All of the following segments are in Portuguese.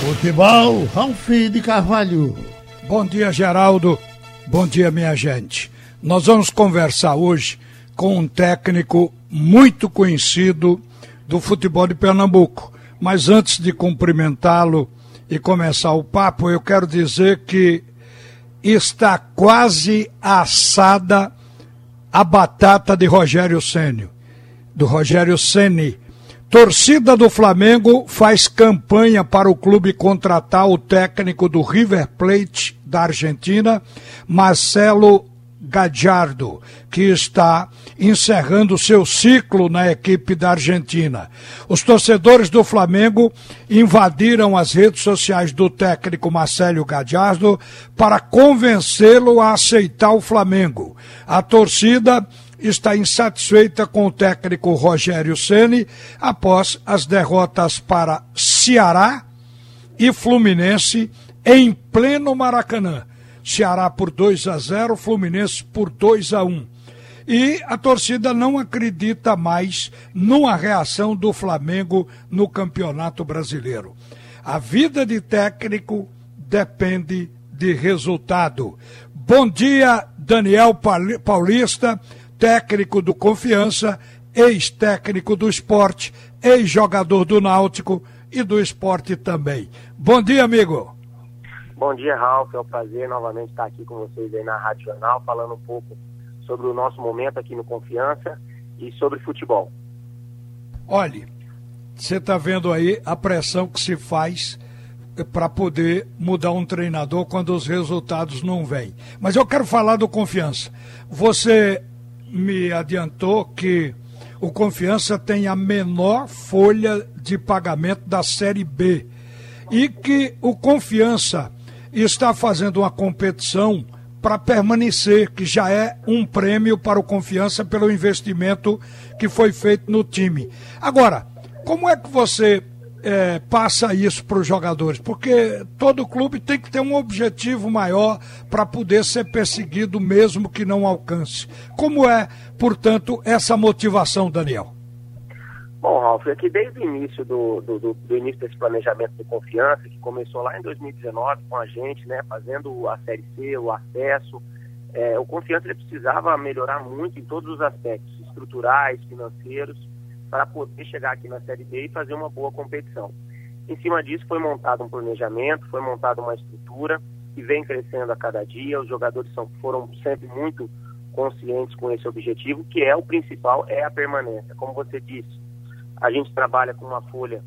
Futebol, Ralf de Carvalho. Bom dia, Geraldo. Bom dia, minha gente. Nós vamos conversar hoje com um técnico muito conhecido do futebol de Pernambuco. Mas antes de cumprimentá-lo e começar o papo, eu quero dizer que está quase assada a batata de Rogério Ceni, do Rogério Ceni. Torcida do Flamengo faz campanha para o clube contratar o técnico do River Plate da Argentina, Marcelo Gadiardo, que está encerrando seu ciclo na equipe da Argentina. Os torcedores do Flamengo invadiram as redes sociais do técnico Marcelo Gadiardo para convencê-lo a aceitar o Flamengo. A torcida está insatisfeita com o técnico Rogério Ceni após as derrotas para Ceará e Fluminense em pleno Maracanã. Ceará por 2 a 0, Fluminense por 2 a 1. E a torcida não acredita mais numa reação do Flamengo no Campeonato Brasileiro. A vida de técnico depende de resultado. Bom dia, Daniel Paulista técnico do Confiança, ex-técnico do esporte, ex-jogador do Náutico e do esporte também. Bom dia, amigo. Bom dia, Ralf. É um prazer novamente estar aqui com vocês aí na Rádio Jornal, falando um pouco sobre o nosso momento aqui no Confiança e sobre futebol. Olhe, você está vendo aí a pressão que se faz para poder mudar um treinador quando os resultados não vêm. Mas eu quero falar do confiança. Você me adiantou que o Confiança tem a menor folha de pagamento da Série B e que o Confiança está fazendo uma competição para permanecer, que já é um prêmio para o Confiança pelo investimento que foi feito no time. Agora, como é que você é, passa isso para os jogadores? Porque todo clube tem que ter um objetivo maior para poder ser perseguido, mesmo que não alcance. Como é, portanto, essa motivação, Daniel? Bom, Ralf, é que desde o início do, do, do, do, início desse planejamento de confiança, que começou lá em 2019 com a gente, né, fazendo a Série C, o acesso, é, o confiança ele precisava melhorar muito em todos os aspectos, estruturais, financeiros, para poder chegar aqui na Série B e fazer uma boa competição. Em cima disso foi montado um planejamento, foi montada uma estrutura que vem crescendo a cada dia. Os jogadores são, foram sempre muito conscientes com esse objetivo, que é o principal, é a permanência. Como você disse, a gente trabalha com uma folha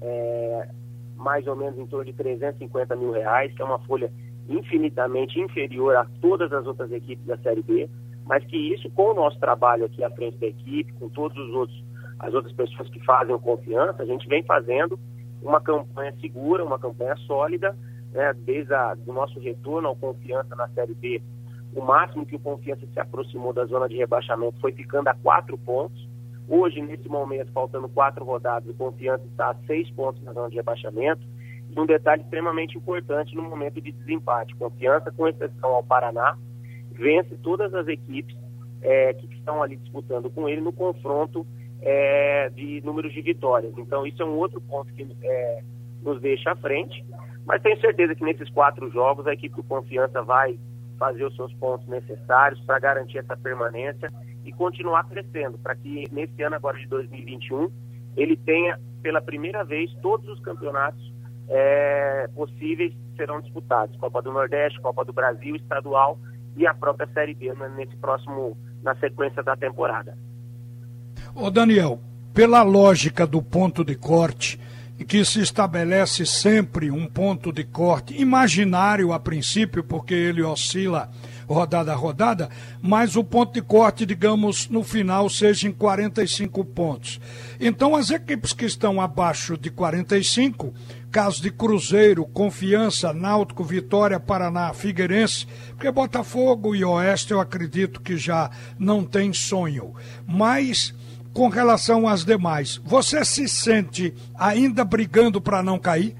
é, mais ou menos em torno de 350 mil reais, que é uma folha infinitamente inferior a todas as outras equipes da Série B, mas que isso, com o nosso trabalho aqui à frente da equipe, com todos os outros as outras pessoas que fazem confiança, a gente vem fazendo uma campanha segura, uma campanha sólida, né, desde o nosso retorno ao confiança na Série B. O máximo que o confiança se aproximou da zona de rebaixamento foi ficando a quatro pontos. Hoje, nesse momento, faltando quatro rodadas, o confiança está a seis pontos na zona de rebaixamento. E um detalhe extremamente importante no momento de desempate: confiança, com exceção ao Paraná, vence todas as equipes é, que estão ali disputando com ele no confronto é, de números de vitórias. Então, isso é um outro ponto que é, nos deixa à frente. Mas tenho certeza que nesses quatro jogos a equipe do Confiança vai fazer os seus pontos necessários para garantir essa permanência e continuar crescendo, para que nesse ano agora de 2021 ele tenha pela primeira vez todos os campeonatos é, possíveis serão disputados, Copa do Nordeste, Copa do Brasil, estadual e a própria Série B nesse próximo na sequência da temporada. Ô Daniel, pela lógica do ponto de corte, que se estabelece sempre um ponto de corte imaginário a princípio, porque ele oscila rodada a rodada, mas o ponto de corte, digamos, no final seja em 45 pontos. Então, as equipes que estão abaixo de 45, caso de Cruzeiro, Confiança, Náutico, Vitória, Paraná, Figueirense, porque Botafogo e Oeste eu acredito que já não tem sonho, mas com relação às demais, você se sente ainda brigando para não cair?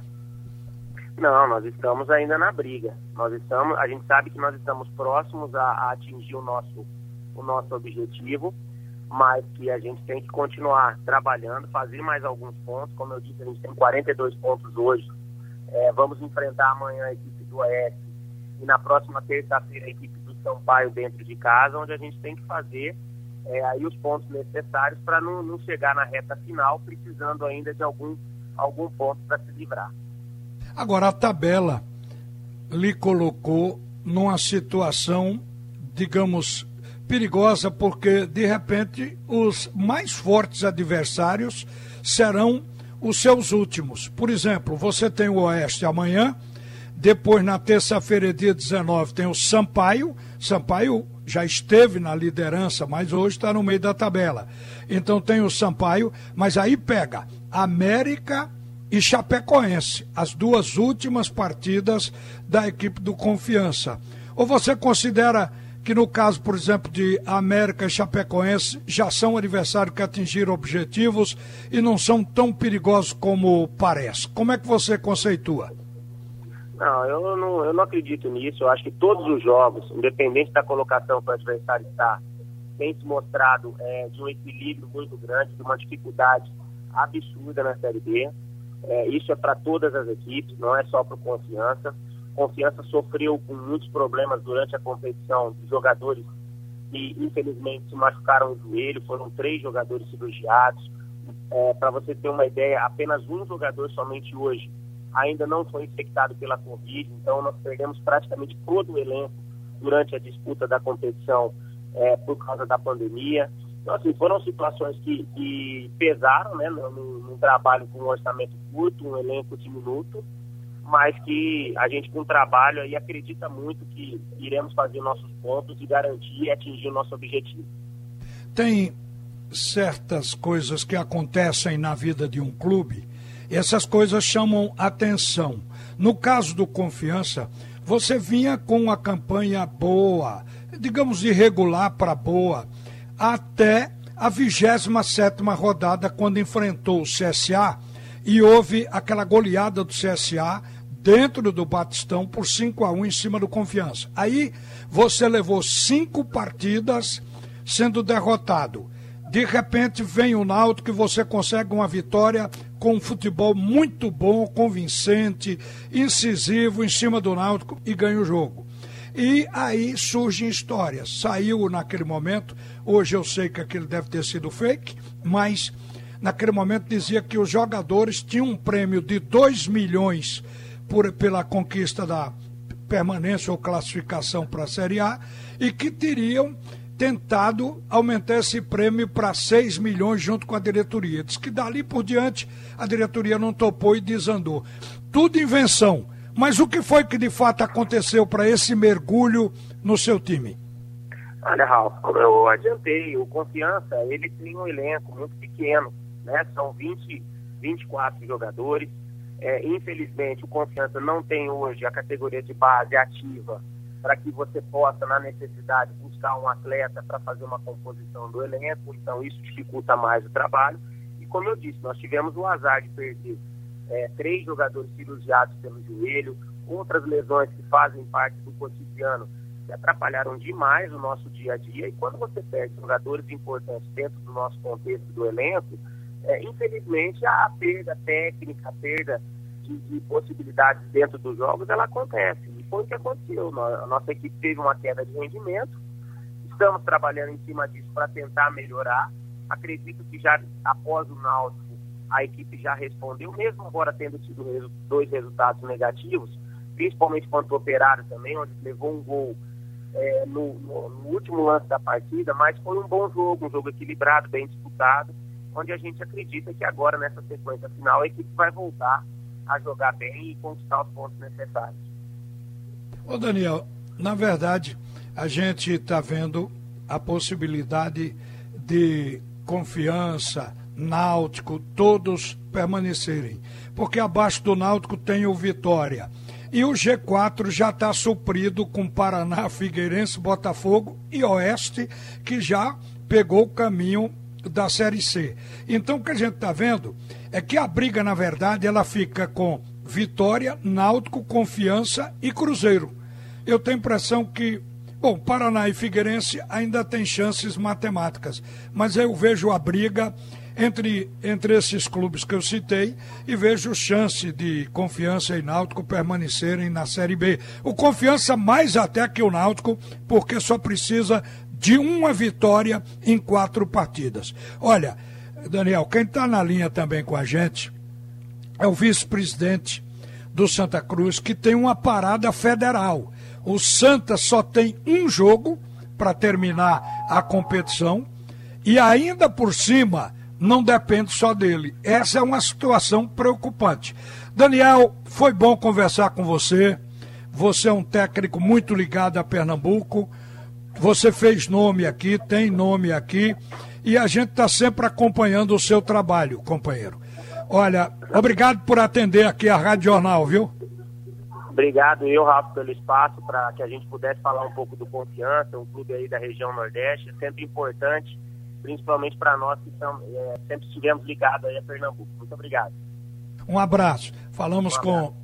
Não, nós estamos ainda na briga. Nós estamos, a gente sabe que nós estamos próximos a, a atingir o nosso, o nosso objetivo, mas que a gente tem que continuar trabalhando, fazer mais alguns pontos. Como eu disse, a gente tem 42 pontos hoje É, vamos enfrentar amanhã a equipe do Oeste e na próxima terça-feira a equipe do Sampaio dentro de casa, onde a gente tem que fazer é, aí os pontos necessários para não, não chegar na reta final precisando ainda de algum, algum ponto para se livrar. Agora, a tabela lhe colocou numa situação, digamos, perigosa, porque de repente os mais fortes adversários serão os seus últimos. Por exemplo, você tem o Oeste amanhã, depois na terça-feira, dia 19, tem o Sampaio. Sampaio já esteve na liderança, mas hoje está no meio da tabela. Então tem o Sampaio, mas aí pega América e Chapecoense, as duas últimas partidas da equipe do Confiança. Ou você considera que no caso, por exemplo, de América e Chapecoense, já são adversários que atingiram objetivos e não são tão perigosos como parece? Como é que você conceitua? Não, eu não, eu não acredito nisso. Eu acho que todos os jogos, independente da colocação que o adversário está, tem se mostrado é, de um equilíbrio muito grande, de uma dificuldade absurda na Série B. É, isso é para todas as equipes, não é só para o Confiança. Confiança sofreu com muitos problemas durante a competição de jogadores que infelizmente se machucaram o joelho, foram três jogadores cirurgiados. É, para você ter uma ideia, apenas um jogador somente hoje ainda não foi infectado pela Covid, então nós perdemos praticamente todo o elenco durante a disputa da competição é, por causa da pandemia. Então, assim, foram situações que, que pesaram, né, num, trabalho com um orçamento curto, um elenco diminuto, mas que a gente, com trabalho, aí acredita muito que iremos fazer nossos pontos e garantir e atingir o nosso objetivo. Tem certas coisas que acontecem na vida de um clube essas coisas chamam atenção. No caso do Confiança, você vinha com uma campanha boa, digamos irregular para boa, até a 27 rodada, quando enfrentou o CSA e houve aquela goleada do CSA dentro do Batistão por 5 a 1 em cima do Confiança. Aí você levou cinco partidas sendo derrotado. De repente vem o Náutico e você consegue uma vitória com um futebol muito bom, convincente, incisivo em cima do Náutico e ganha o jogo. E aí surgem histórias. Saiu naquele momento, hoje eu sei que aquilo deve ter sido fake, mas naquele momento dizia que os jogadores tinham um prêmio de 2 milhões por, pela conquista da permanência ou classificação para a Série A e que teriam tentado aumentar esse prêmio para 6 milhões junto com a diretoria. Diz que dali por diante a diretoria não topou e desandou. Tudo invenção. Mas o que foi que de fato aconteceu para esse mergulho no seu time? Olha, Ralf, como eu adiantei, o Confiança, ele tem um elenco muito pequeno, né? São 20, 24 jogadores. É, infelizmente, o Confiança não tem hoje a categoria de base ativa para que você possa, na necessidade, buscar um atleta para fazer uma composição do elenco, então isso dificulta mais o trabalho. E como eu disse, nós tivemos o azar de perder é, três jogadores cirurgiados pelo joelho, outras lesões que fazem parte do cotidiano que atrapalharam demais o nosso dia a dia. E quando você perde jogadores importantes dentro do nosso contexto do elenco, é, infelizmente a perda técnica, a perda de, de, possibilidades dentro dos jogos, ela acontece foi o que aconteceu. A nossa equipe teve uma queda de rendimento, estamos trabalhando em cima disso para tentar melhorar. Acredito que já após o Náutico a equipe já respondeu, mesmo agora tendo tido dois resultados negativos, principalmente contra o Operário também, onde levou um gol é, no, no, no, último lance da partida, mas foi um bom jogo, um jogo equilibrado, bem disputado, onde a gente acredita que agora, nessa sequência final, a equipe vai voltar a jogar bem e conquistar os pontos necessários. Ô Daniel, na verdade, a gente está vendo a possibilidade de confiança, Náutico, todos permanecerem. Porque abaixo do Náutico tem o Vitória. E o G4 já está suprido com Paraná, Figueirense, Botafogo e Oeste, que já pegou o caminho da Série C. Então o que a gente está vendo é que a briga, na verdade, ela fica com Vitória, Náutico, Confiança e Cruzeiro. Eu tenho impressão que, bom, Paraná e Figueirense ainda tem chances matemáticas, mas eu vejo a briga entre, entre esses clubes que eu citei e vejo chance de Confiança e Náutico permanecerem na Série B. O Confiança mais até que o Náutico, porque só precisa de uma vitória em quatro partidas. Olha, Daniel, quem está na linha também com a gente é o vice-presidente do Santa Cruz, que tem uma parada federal. O Santa só tem um jogo para terminar a competição e ainda por cima não depende só dele. Essa é uma situação preocupante. Daniel, foi bom conversar com você. Você é um técnico muito ligado a Pernambuco. Você fez nome aqui, tem nome aqui. E a gente está sempre acompanhando o seu trabalho, companheiro. Olha, obrigado por atender aqui a Rádio Jornal, viu? Obrigado eu, Rafa, pelo espaço para que a gente pudesse falar um pouco do Confiança, um clube aí da região Nordeste, é sempre importante principalmente para nós que é, sempre estivemos ligados aí a Pernambuco. Muito obrigado. Um abraço. Falamos um abraço. com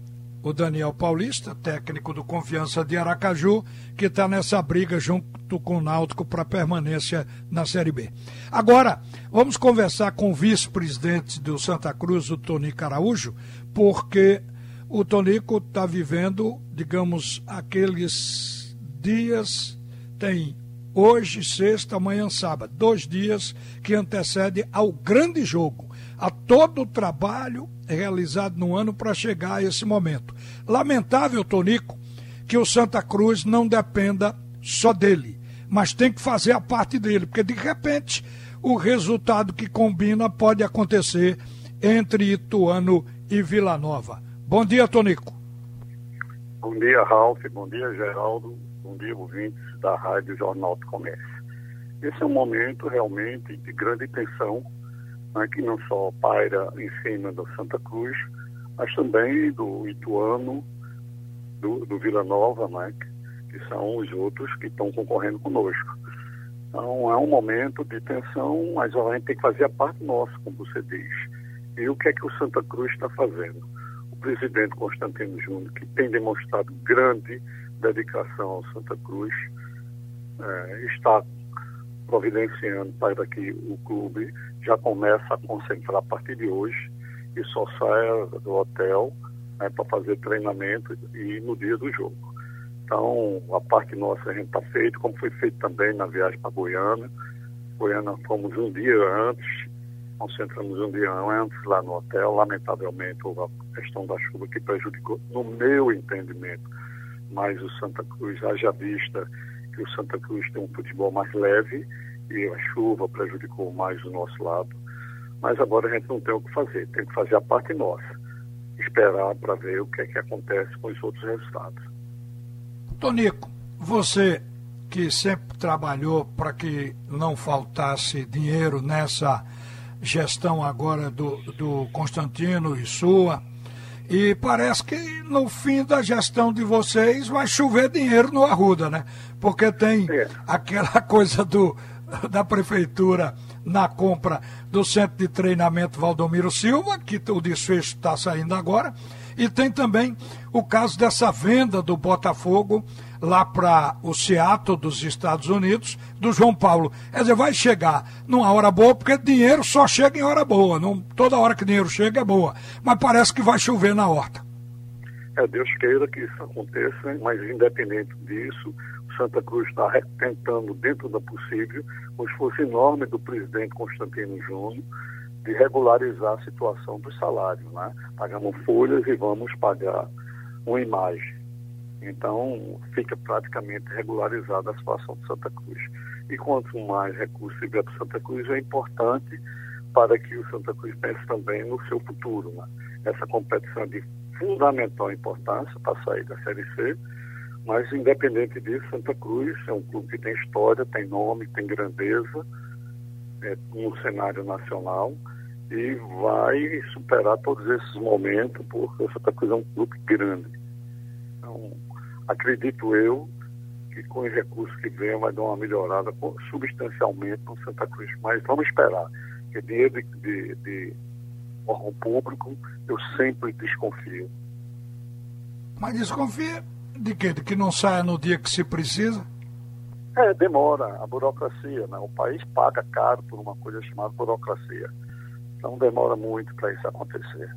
o Daniel Paulista, técnico do Confiança de Aracaju, que está nessa briga junto com o Náutico para permanência na Série B. Agora, vamos conversar com o vice-presidente do Santa Cruz, o Tonico Araújo, porque o Tonico está vivendo, digamos, aqueles dias, tem hoje, sexta, amanhã, sábado. Dois dias que antecedem ao grande jogo, a todo o trabalho realizado no ano para chegar a esse momento. Lamentável, Tonico, que o Santa Cruz não dependa só dele, mas tem que fazer a parte dele, porque de repente o resultado que combina pode acontecer entre Ituano e Vila Nova. Bom dia, Tonico. Bom dia, Ralf. Bom dia, Geraldo. Bom dia, ouvintes da Rádio Jornal do Comércio. Esse é um momento realmente de grande tensão, né, que não só paira em cima do Santa Cruz, mas também do Ituano, do, do Vila Nova, né, que são os outros que estão concorrendo conosco. Então é um momento de tensão, mas a gente tem que fazer a parte nossa, como você diz. E o que é que o Santa Cruz está fazendo? O presidente Constantino Júnior, que tem demonstrado grande dedicação ao Santa Cruz, é, está providenciando para que o clube já comece a concentrar a partir de hoje e só saia do hotel né, para fazer treinamento e no dia do jogo. Então, a parte nossa a gente está feito, como foi feito também na viagem para Goiânia. Goiânia fomos um dia antes, concentramos um dia antes lá no hotel. Lamentavelmente, houve a questão da chuva que prejudicou, no meu entendimento, mais o Santa Cruz, haja vista que o Santa Cruz tem um futebol mais leve e a chuva prejudicou mais o nosso lado. Mas agora a gente não tem o que fazer, tem que fazer a parte nossa. Esperar para ver o que é que acontece com os outros resultados. Tonico, você que sempre trabalhou para que não faltasse dinheiro nessa gestão agora do, do Constantino e sua, e parece que no fim da gestão de vocês vai chover dinheiro no Arruda, né? Porque tem é. aquela coisa do, da prefeitura na compra do centro de treinamento Valdomiro Silva, que o desfecho está saindo agora, e tem também o caso dessa venda do Botafogo lá para o Seattle dos Estados Unidos, do João Paulo. Quer dizer, vai chegar numa hora boa, porque dinheiro só chega em hora boa. Não, toda hora que dinheiro chega é boa. Mas parece que vai chover na horta. É, Deus queira que isso aconteça, mas independente disso, Santa Cruz está tentando, dentro da possível, o esforço enorme do presidente Constantino Júnior, de regularizar a situação dos salários. Né? Pagamos folhas e vamos pagar uma imagem. Então, fica praticamente regularizada a situação de Santa Cruz. E quanto mais recursos tiver para Santa Cruz, é importante para que o Santa Cruz pense também no seu futuro. Né? Essa competição é de fundamental importância para sair da Série C, mas independente disso, Santa Cruz é um clube que tem história, tem nome, tem grandeza é, no cenário nacional e vai superar todos esses momentos, porque o Santa Cruz é um clube grande. Então, acredito eu que com os recursos que vem vai dar uma melhorada substancialmente no Santa Cruz. Mas vamos esperar, que dinheiro de, de, de órgão público eu sempre desconfio. Mas desconfia de quê? De que não saia no dia que se precisa? É, demora, a burocracia, né? O país paga caro por uma coisa chamada burocracia. Então demora muito para isso acontecer.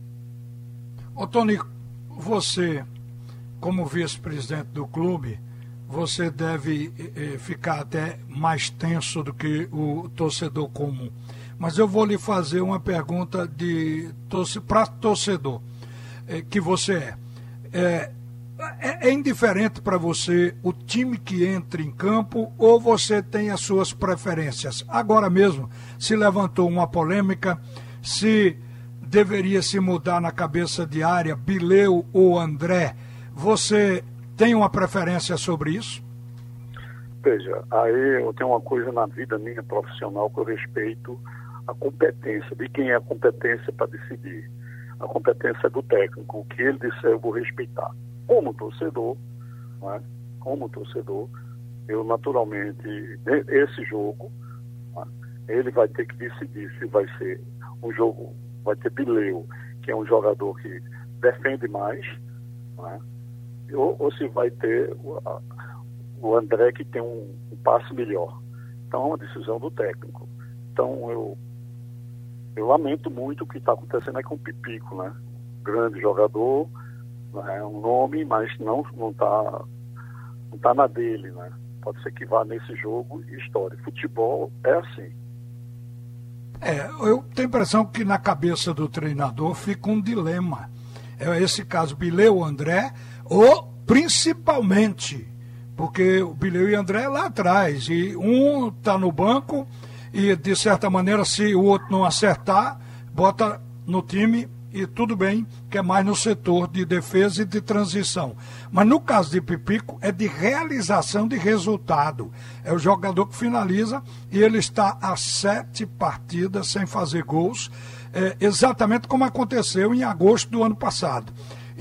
Ô Tony, você, como vice-presidente do clube, você deve eh, ficar até mais tenso do que o torcedor comum. Mas eu vou lhe fazer uma pergunta de para torcedor eh, que você é. é. É, é indiferente para você o time que entra em campo ou você tem as suas preferências? Agora mesmo se levantou uma polêmica se deveria se mudar na cabeça de área Bileu ou André. Você tem uma preferência sobre isso? Veja, aí eu tenho uma coisa na vida minha profissional que eu respeito a competência, de quem é a competência para decidir. A competência é do técnico, o que ele disser eu vou respeitar. Como torcedor, né? como torcedor, eu naturalmente, esse jogo, né? ele vai ter que decidir se vai ser um jogo, vai ter Bileu, que é um jogador que defende mais? Ou, ou, se vai ter o, a, o André que tem um, um passe melhor. Então é uma decisão do técnico. Então eu, eu lamento muito o que está acontecendo aí com o Pipico, né? Grande jogador, né? um nome, mas não não está não tá na dele, né? Pode ser que vá nesse jogo e história. Futebol é assim. É, eu tenho a impressão que na cabeça do treinador fica um dilema. É esse caso, Bileu André, ou principalmente, porque o Bileu e André é lá atrás, e um está no banco, e de certa maneira, se o outro não acertar, bota no time e tudo bem, que é mais no setor de defesa e de transição. Mas no caso de Pipico, é de realização de resultado. É o jogador que finaliza e ele está a sete partidas sem fazer gols, é, exatamente como aconteceu em agosto do ano passado.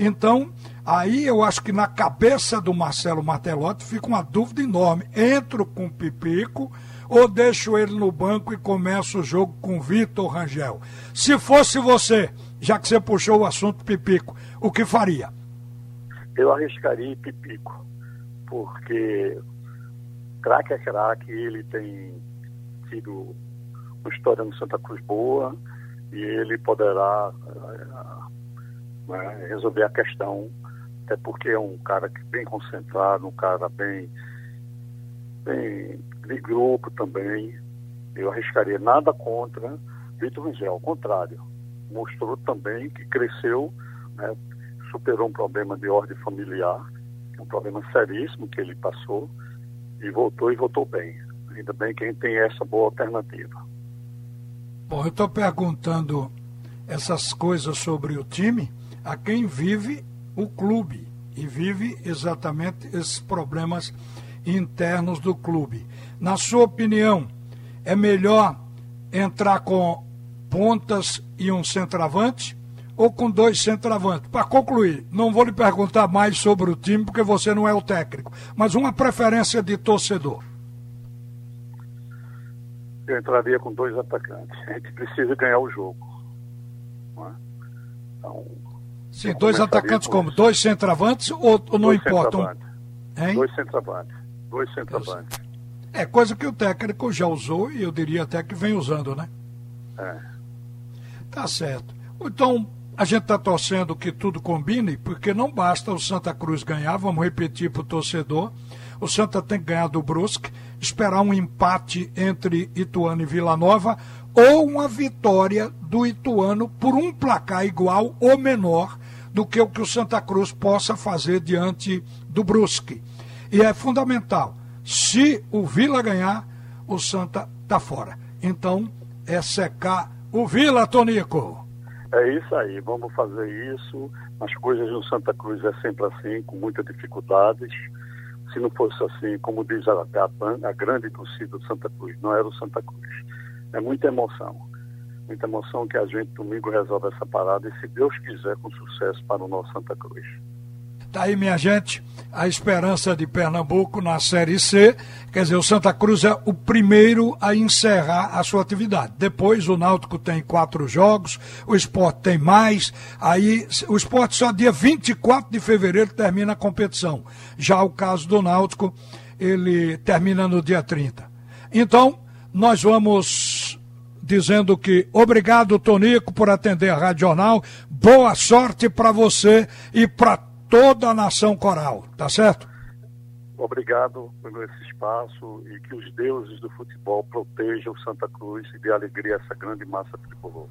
Então, aí eu acho que na cabeça do Marcelo Martelotti fica uma dúvida enorme. Entro com o Pipico ou deixo ele no banco e começo o jogo com Vitor Rangel? Se fosse você, já que você puxou o assunto Pipico, o que faria? Eu arriscaria Pipico, porque craque é craque, ele tem tido uma história no Santa Cruz boa e ele poderá uh, né, resolver a questão, até porque é um cara que bem concentrado, um cara bem, bem de grupo também. Eu arriscaria nada contra Vitor Rangel, ao contrário mostrou também que cresceu, né, superou um problema de ordem familiar, um problema seríssimo que ele passou, e voltou e voltou bem. Ainda bem que a gente tem essa boa alternativa. Bom, eu estou perguntando essas coisas sobre o time a quem vive o clube e vive exatamente esses problemas internos do clube. Na sua opinião, é melhor entrar com pontas e um centroavante ou com dois centroavantes? Para concluir, não vou lhe perguntar mais sobre o time, porque você não é o técnico, mas uma preferência de torcedor. Eu entraria com dois atacantes. A gente precisa ganhar o jogo. É? Então, Sim, dois atacantes como? Dois centroavantes ou, ou não dois importa? Um... Dois centroavantes. Dois centroavantes. É coisa que o técnico já usou e eu diria até que vem usando, né? É. Tá certo. Então, a gente está torcendo que tudo combine, porque não basta o Santa Cruz ganhar, vamos repetir para o torcedor. O Santa tem que ganhar do Brusque, esperar um empate entre Ituano e Vila Nova, ou uma vitória do Ituano por um placar igual ou menor do que o que o Santa Cruz possa fazer diante do Brusque. E é fundamental. Se o Vila ganhar, o Santa está fora. Então, é secar o Vila, Tonico. É isso aí, vamos fazer isso. As coisas no Santa Cruz é sempre assim, com muitas dificuldades. Se não fosse assim, como diz a, a, a grande torcida do Santa Cruz, não era o Santa Cruz. É muita emoção. Muita emoção que a gente domingo resolve essa parada e, se Deus quiser, com sucesso para o nosso Santa Cruz. Tá aí, minha gente, a esperança de Pernambuco na Série C. Quer dizer, o Santa Cruz é o primeiro a encerrar a sua atividade. Depois o Náutico tem quatro jogos, o esporte tem mais. Aí o esporte só dia 24 de fevereiro termina a competição. Já o caso do Náutico, ele termina no dia 30. Então, nós vamos dizendo que obrigado, Tonico, por atender a Rádio Jornal. Boa sorte para você e para toda a nação coral, tá certo? Obrigado por esse espaço e que os deuses do futebol protejam Santa Cruz e dê alegria a essa grande massa tricolor.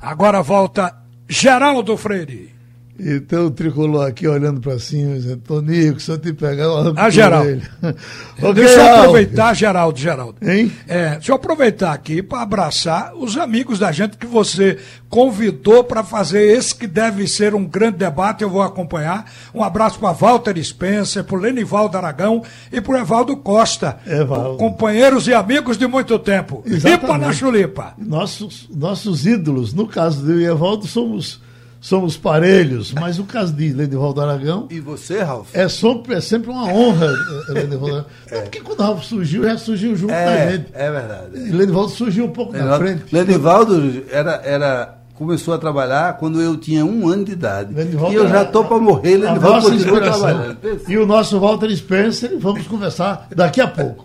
Agora volta Geraldo Freire. Então o tricolor aqui olhando para cima, dizendo, Tonico, se eu te pegar, uma Ah, Geraldo. okay, Deixa eu aproveitar, Geraldo, Geraldo. Hein? É, deixa eu aproveitar aqui para abraçar os amigos da gente que você convidou para fazer esse que deve ser um grande debate, eu vou acompanhar. Um abraço para Walter Spencer, para o Lenivaldo Aragão e para o Evaldo Costa. Evaldo. Companheiros e amigos de muito tempo. Exatamente. Lipa na chulipa. Nossos, nossos ídolos, no caso do Evaldo, somos, somos parelhos, mas no caso de Lenivaldo Aragão, E você, Ralf? é sempre, é sempre uma honra, eh, Lenivaldo Aragão. É. Porque quando o Ralf surgiu, já surgiu junto com a É, gente. é verdade. E Lenivaldo surgiu um pouco na frente. Lenivaldo era, era, começou a trabalhar quando eu tinha um ano de idade. Lenivaldo e eu já estou para morrer, Lenivaldo continua trabalhando. E o nosso Walter Spencer, vamos conversar daqui a pouco.